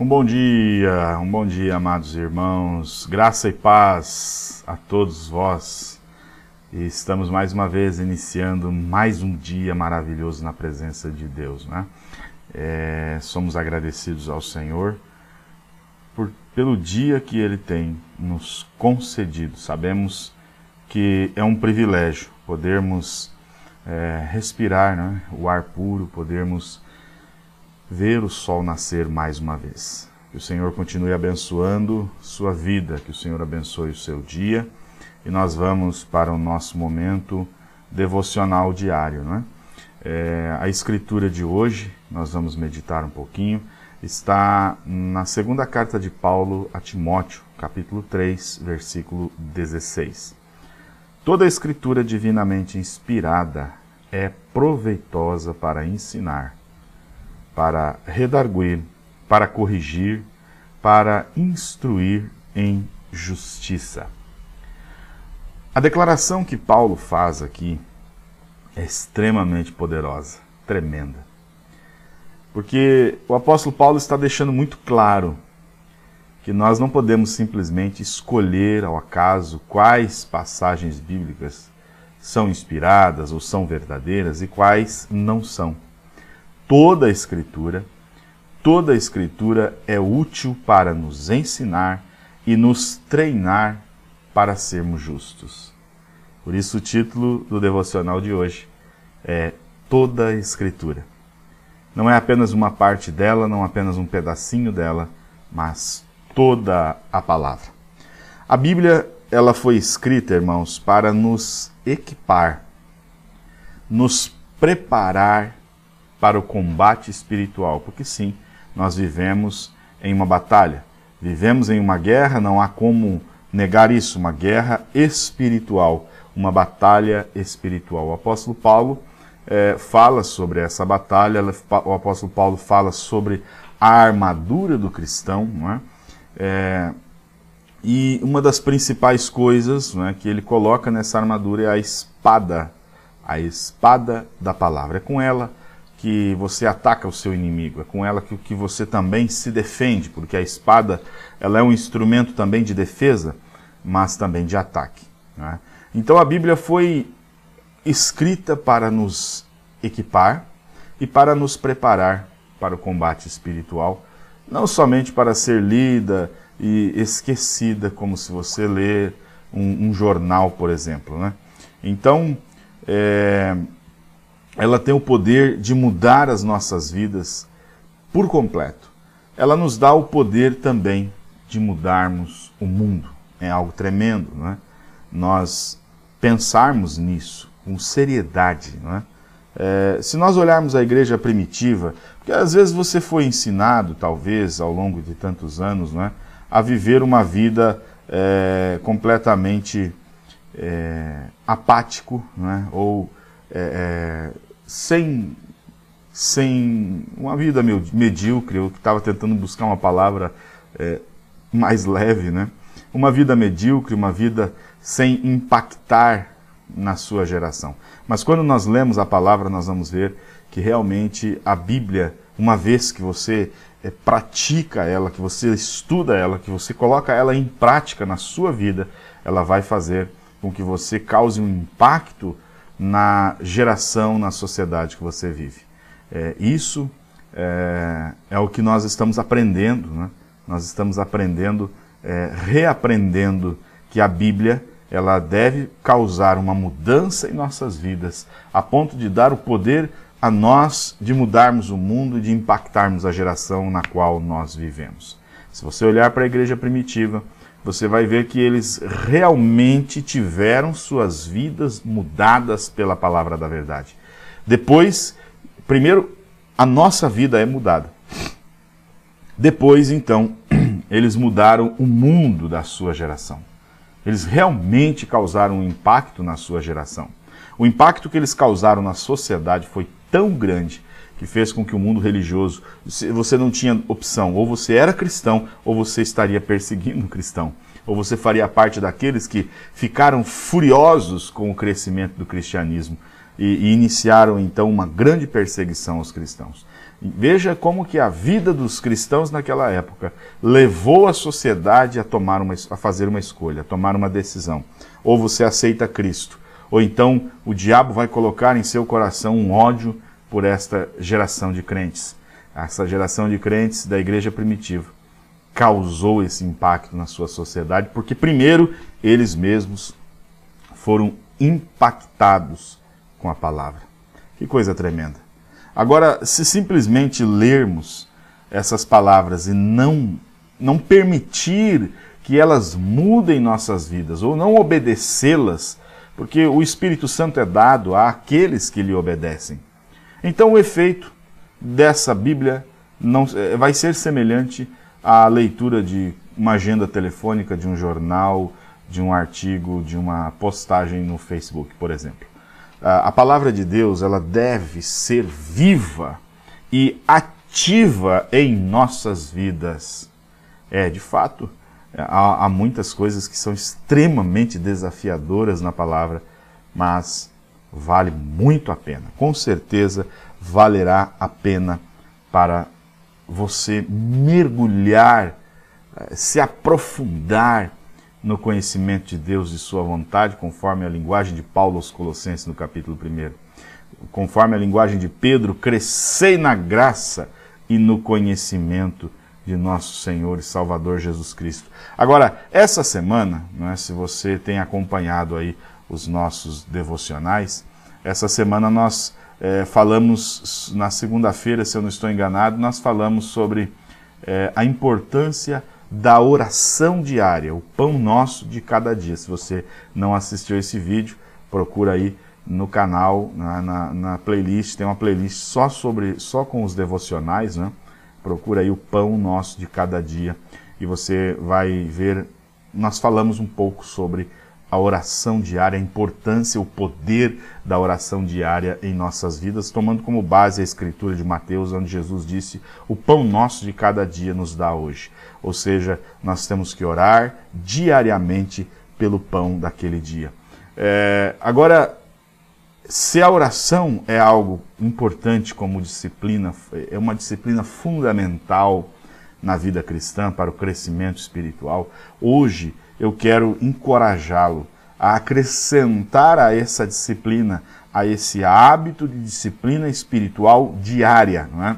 Um bom dia, um bom dia, amados irmãos. Graça e paz a todos vós. E estamos mais uma vez iniciando mais um dia maravilhoso na presença de Deus, né? É, somos agradecidos ao Senhor por, pelo dia que Ele tem nos concedido. Sabemos que é um privilégio podermos é, respirar né, o ar puro, podermos ver o sol nascer mais uma vez. Que o Senhor continue abençoando sua vida, que o Senhor abençoe o seu dia. E nós vamos para o nosso momento devocional diário, não é? é a escritura de hoje, nós vamos meditar um pouquinho, está na segunda carta de Paulo a Timóteo, capítulo 3, versículo 16. Toda a escritura divinamente inspirada é proveitosa para ensinar, para redarguir, para corrigir, para instruir em justiça. A declaração que Paulo faz aqui é extremamente poderosa, tremenda. Porque o apóstolo Paulo está deixando muito claro que nós não podemos simplesmente escolher ao acaso quais passagens bíblicas são inspiradas ou são verdadeiras e quais não são. Toda a Escritura, toda a Escritura é útil para nos ensinar e nos treinar para sermos justos. Por isso, o título do devocional de hoje é Toda a Escritura. Não é apenas uma parte dela, não apenas um pedacinho dela, mas toda a palavra. A Bíblia, ela foi escrita, irmãos, para nos equipar, nos preparar para o combate espiritual, porque sim, nós vivemos em uma batalha, vivemos em uma guerra, não há como negar isso, uma guerra espiritual, uma batalha espiritual. O apóstolo Paulo é, fala sobre essa batalha, o apóstolo Paulo fala sobre a armadura do cristão, não é? É, e uma das principais coisas né, que ele coloca nessa armadura é a espada, a espada da palavra. É com ela que você ataca o seu inimigo, é com ela que, que você também se defende, porque a espada ela é um instrumento também de defesa, mas também de ataque. Né? Então a Bíblia foi escrita para nos equipar e para nos preparar para o combate espiritual não somente para ser lida e esquecida, como se você lê um, um jornal, por exemplo. Né? Então, é, ela tem o poder de mudar as nossas vidas por completo. Ela nos dá o poder também de mudarmos o mundo. É algo tremendo, não é? Nós pensarmos nisso com seriedade, não é? É, se nós olharmos a igreja primitiva, porque às vezes você foi ensinado, talvez, ao longo de tantos anos, né, a viver uma vida é, completamente é, apático, né, ou é, é, sem, sem uma vida medíocre, eu estava tentando buscar uma palavra é, mais leve, né, uma vida medíocre, uma vida sem impactar na sua geração. Mas quando nós lemos a palavra, nós vamos ver que realmente a Bíblia, uma vez que você é, pratica ela, que você estuda ela, que você coloca ela em prática na sua vida, ela vai fazer com que você cause um impacto na geração, na sociedade que você vive. É, isso é, é, o que nós estamos aprendendo, né? nós estamos aprendendo, é, reaprendendo que a Bíblia ela deve causar uma mudança em nossas vidas, a ponto de dar o poder a nós de mudarmos o mundo e de impactarmos a geração na qual nós vivemos. Se você olhar para a igreja primitiva, você vai ver que eles realmente tiveram suas vidas mudadas pela palavra da verdade. Depois, primeiro, a nossa vida é mudada. Depois, então, eles mudaram o mundo da sua geração. Eles realmente causaram um impacto na sua geração. O impacto que eles causaram na sociedade foi tão grande que fez com que o mundo religioso, você não tinha opção, ou você era cristão, ou você estaria perseguindo o cristão, ou você faria parte daqueles que ficaram furiosos com o crescimento do cristianismo e, e iniciaram então uma grande perseguição aos cristãos. Veja como que a vida dos cristãos naquela época levou a sociedade a tomar uma, a fazer uma escolha, a tomar uma decisão. Ou você aceita Cristo, ou então o diabo vai colocar em seu coração um ódio por esta geração de crentes. Essa geração de crentes da igreja primitiva causou esse impacto na sua sociedade, porque primeiro eles mesmos foram impactados com a palavra. Que coisa tremenda. Agora, se simplesmente lermos essas palavras e não não permitir que elas mudem nossas vidas ou não obedecê-las, porque o Espírito Santo é dado àqueles que lhe obedecem. Então o efeito dessa Bíblia não, é, vai ser semelhante à leitura de uma agenda telefônica, de um jornal, de um artigo, de uma postagem no Facebook, por exemplo. A palavra de Deus ela deve ser viva e ativa em nossas vidas. É, de fato, há, há muitas coisas que são extremamente desafiadoras na palavra, mas vale muito a pena. Com certeza valerá a pena para você mergulhar, eh, se aprofundar no conhecimento de Deus e sua vontade, conforme a linguagem de Paulo aos Colossenses no capítulo 1. Conforme a linguagem de Pedro, crescei na graça e no conhecimento de nosso Senhor e Salvador Jesus Cristo. Agora, essa semana, é, se você tem acompanhado aí os nossos devocionais, essa semana nós é, falamos, na segunda-feira, se eu não estou enganado, nós falamos sobre é, a importância da oração diária, o pão nosso de cada dia. Se você não assistiu esse vídeo, procura aí no canal, na, na, na, playlist, tem uma playlist só sobre, só com os devocionais, né? Procura aí o pão nosso de cada dia e você vai ver. Nós falamos um pouco sobre a oração diária, a importância, o poder da oração diária em nossas vidas, tomando como base a escritura de Mateus, onde Jesus disse: O pão nosso de cada dia nos dá hoje. Ou seja, nós temos que orar diariamente pelo pão daquele dia. É, agora, se a oração é algo importante como disciplina, é uma disciplina fundamental na vida cristã para o crescimento espiritual, hoje eu quero encorajá-lo a acrescentar a essa disciplina, a esse hábito de disciplina espiritual diária. Não é?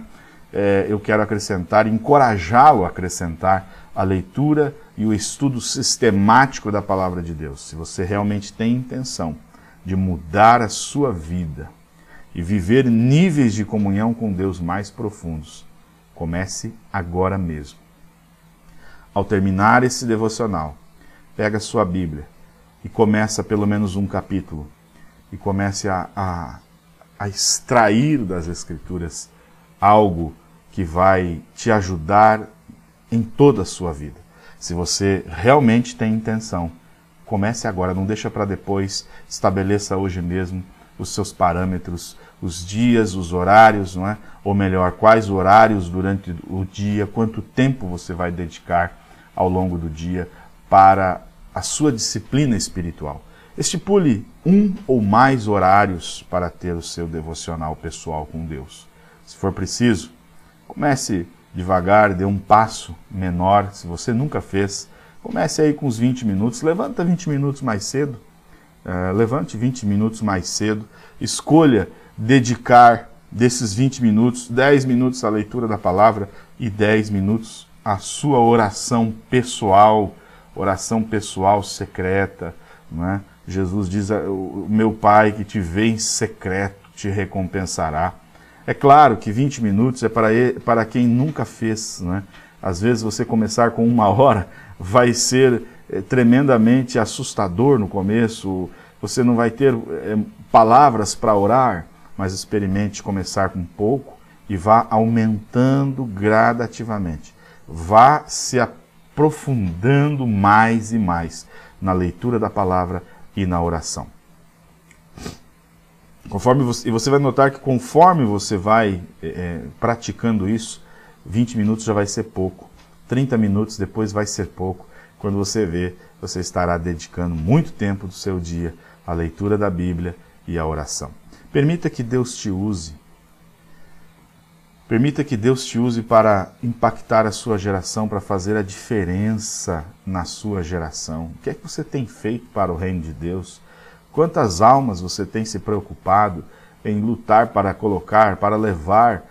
É, eu quero acrescentar, encorajá-lo a acrescentar a leitura e o estudo sistemático da palavra de Deus. Se você realmente tem intenção de mudar a sua vida e viver níveis de comunhão com Deus mais profundos, comece agora mesmo. Ao terminar esse devocional, pega sua Bíblia e começa pelo menos um capítulo e comece a, a, a extrair das Escrituras algo que vai te ajudar em toda a sua vida. Se você realmente tem intenção Comece agora, não deixa para depois. Estabeleça hoje mesmo os seus parâmetros, os dias, os horários, não é? Ou melhor, quais horários durante o dia, quanto tempo você vai dedicar ao longo do dia para a sua disciplina espiritual. Estipule um ou mais horários para ter o seu devocional pessoal com Deus. Se for preciso, comece devagar, dê um passo menor, se você nunca fez, Comece aí com os 20 minutos, levanta 20 minutos mais cedo, uh, levante 20 minutos mais cedo, escolha dedicar desses 20 minutos, 10 minutos à leitura da palavra e 10 minutos à sua oração pessoal, oração pessoal secreta, não é? Jesus diz: O meu Pai que te vê em secreto te recompensará. É claro que 20 minutos é para, ele, para quem nunca fez. Né? Às vezes você começar com uma hora vai ser é, tremendamente assustador no começo, você não vai ter é, palavras para orar, mas experimente começar com pouco e vá aumentando gradativamente. Vá se aprofundando mais e mais na leitura da palavra e na oração. Conforme você, e você vai notar que conforme você vai é, praticando isso, 20 minutos já vai ser pouco. 30 minutos depois vai ser pouco. Quando você vê, você estará dedicando muito tempo do seu dia à leitura da Bíblia e à oração. Permita que Deus te use. Permita que Deus te use para impactar a sua geração, para fazer a diferença na sua geração. O que é que você tem feito para o reino de Deus? Quantas almas você tem se preocupado em lutar para colocar, para levar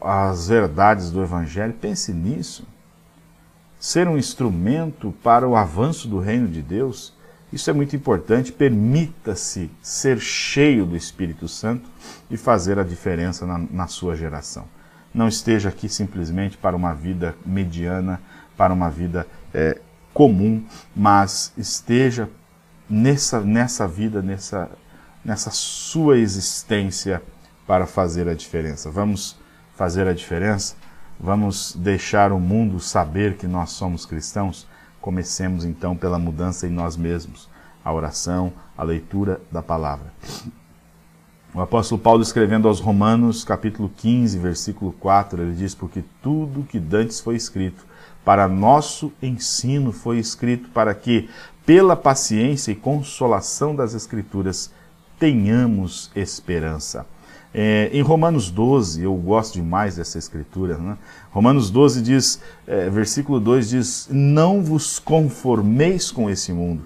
as verdades do Evangelho? Pense nisso. Ser um instrumento para o avanço do reino de Deus, isso é muito importante. Permita-se ser cheio do Espírito Santo e fazer a diferença na, na sua geração. Não esteja aqui simplesmente para uma vida mediana, para uma vida é, comum, mas esteja nessa, nessa vida, nessa, nessa sua existência para fazer a diferença. Vamos fazer a diferença? Vamos deixar o mundo saber que nós somos cristãos? Comecemos então pela mudança em nós mesmos, a oração, a leitura da palavra. O apóstolo Paulo escrevendo aos Romanos, capítulo 15, versículo 4, ele diz: Porque tudo que dantes foi escrito, para nosso ensino foi escrito, para que, pela paciência e consolação das Escrituras, tenhamos esperança. É, em Romanos 12, eu gosto demais dessa escritura, né? Romanos 12 diz, é, versículo 2 diz: Não vos conformeis com esse mundo.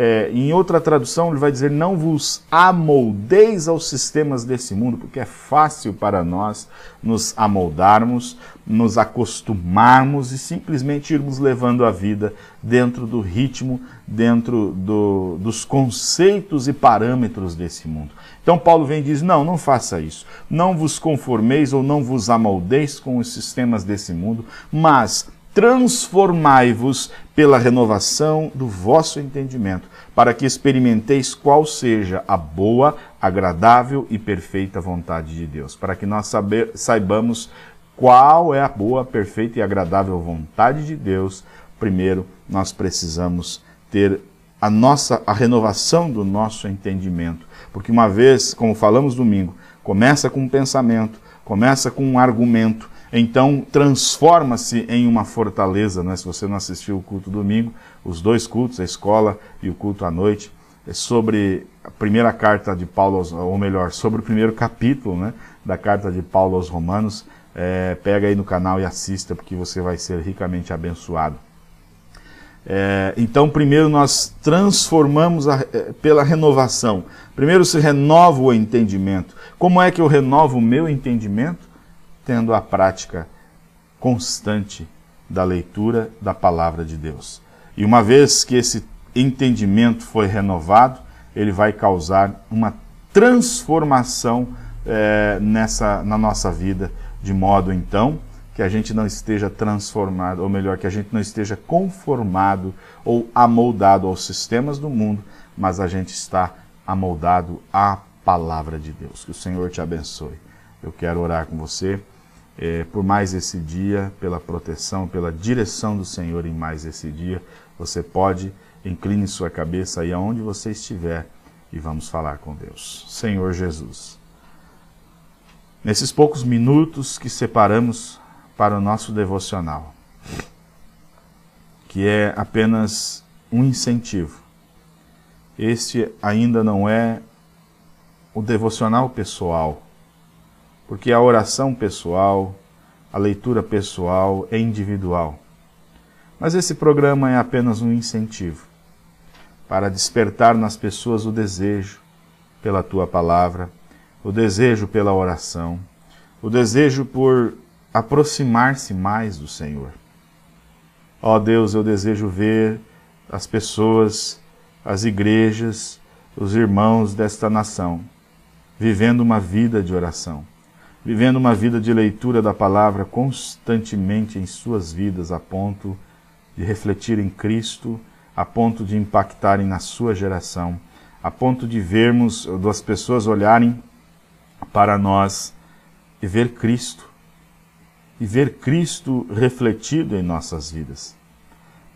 É, em outra tradução, ele vai dizer: Não vos amoldeis aos sistemas desse mundo, porque é fácil para nós nos amoldarmos, nos acostumarmos e simplesmente irmos levando a vida dentro do ritmo, dentro do, dos conceitos e parâmetros desse mundo. Então Paulo vem e diz: não, não faça isso. Não vos conformeis ou não vos amoldeis com os sistemas desse mundo, mas transformai-vos pela renovação do vosso entendimento, para que experimenteis qual seja a boa, agradável e perfeita vontade de Deus, para que nós saber, saibamos qual é a boa, perfeita e agradável vontade de Deus. Primeiro, nós precisamos ter a nossa a renovação do nosso entendimento porque uma vez, como falamos domingo, começa com um pensamento, começa com um argumento, então transforma-se em uma fortaleza. Né? Se você não assistiu o culto domingo, os dois cultos, a escola e o culto à noite, é sobre a primeira carta de Paulo, ou melhor, sobre o primeiro capítulo né, da carta de Paulo aos Romanos. É, pega aí no canal e assista, porque você vai ser ricamente abençoado. É, então, primeiro nós transformamos a, é, pela renovação. Primeiro se renova o entendimento. Como é que eu renovo o meu entendimento? Tendo a prática constante da leitura da palavra de Deus. E uma vez que esse entendimento foi renovado, ele vai causar uma transformação é, nessa, na nossa vida, de modo então que a gente não esteja transformado, ou melhor, que a gente não esteja conformado ou amoldado aos sistemas do mundo, mas a gente está amoldado à palavra de Deus. Que o Senhor te abençoe. Eu quero orar com você é, por mais esse dia, pela proteção, pela direção do Senhor em mais esse dia. Você pode, incline sua cabeça aí aonde você estiver e vamos falar com Deus. Senhor Jesus. Nesses poucos minutos que separamos para o nosso devocional, que é apenas um incentivo. Este ainda não é o devocional pessoal, porque a oração pessoal, a leitura pessoal é individual. Mas esse programa é apenas um incentivo para despertar nas pessoas o desejo pela tua palavra, o desejo pela oração, o desejo por aproximar-se mais do Senhor. Ó oh Deus, eu desejo ver as pessoas, as igrejas, os irmãos desta nação vivendo uma vida de oração, vivendo uma vida de leitura da palavra constantemente em suas vidas, a ponto de refletir em Cristo, a ponto de impactarem na sua geração, a ponto de vermos, das pessoas olharem para nós e ver Cristo e ver Cristo refletido em nossas vidas.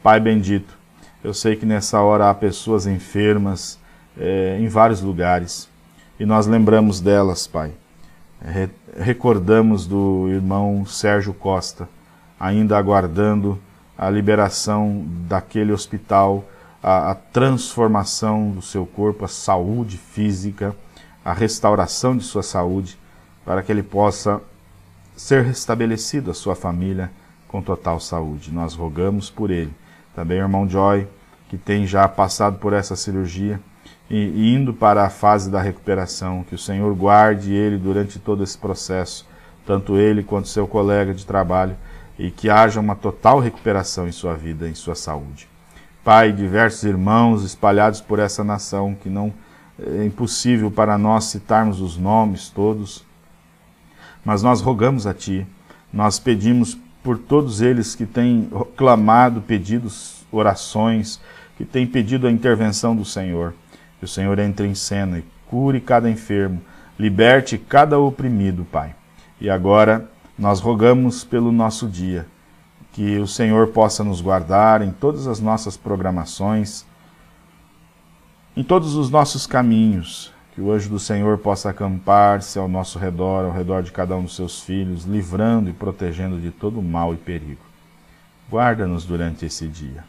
Pai bendito, eu sei que nessa hora há pessoas enfermas é, em vários lugares e nós lembramos delas, Pai. Re recordamos do irmão Sérgio Costa, ainda aguardando a liberação daquele hospital, a, a transformação do seu corpo, a saúde física, a restauração de sua saúde, para que ele possa ser restabelecido a sua família com total saúde. Nós rogamos por ele. Também o irmão Joy, que tem já passado por essa cirurgia e indo para a fase da recuperação, que o Senhor guarde ele durante todo esse processo, tanto ele quanto seu colega de trabalho, e que haja uma total recuperação em sua vida, em sua saúde. Pai, diversos irmãos espalhados por essa nação, que não é impossível para nós citarmos os nomes todos, mas nós rogamos a Ti, nós pedimos por todos eles que têm clamado, pedidos orações, que têm pedido a intervenção do Senhor. Que o Senhor entre em cena e cure cada enfermo, liberte cada oprimido, Pai. E agora nós rogamos pelo nosso dia, que o Senhor possa nos guardar em todas as nossas programações, em todos os nossos caminhos, que o anjo do Senhor possa acampar-se ao nosso redor, ao redor de cada um dos seus filhos, livrando e protegendo de todo mal e perigo. Guarda-nos durante esse dia.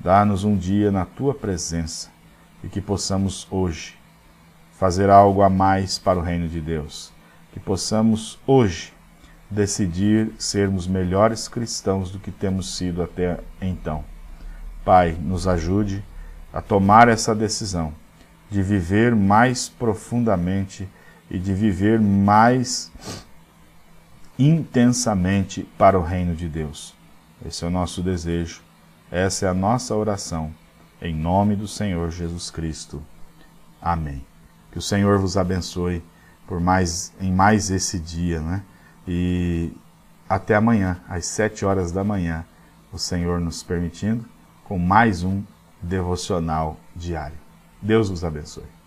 Dá-nos um dia na tua presença e que possamos hoje fazer algo a mais para o reino de Deus. Que possamos hoje decidir sermos melhores cristãos do que temos sido até então. Pai, nos ajude a tomar essa decisão de viver mais profundamente e de viver mais intensamente para o reino de Deus. Esse é o nosso desejo, essa é a nossa oração, em nome do Senhor Jesus Cristo. Amém. Que o Senhor vos abençoe por mais em mais esse dia, né? E até amanhã, às sete horas da manhã, o Senhor nos permitindo, com mais um devocional diário. Deus os abençoe.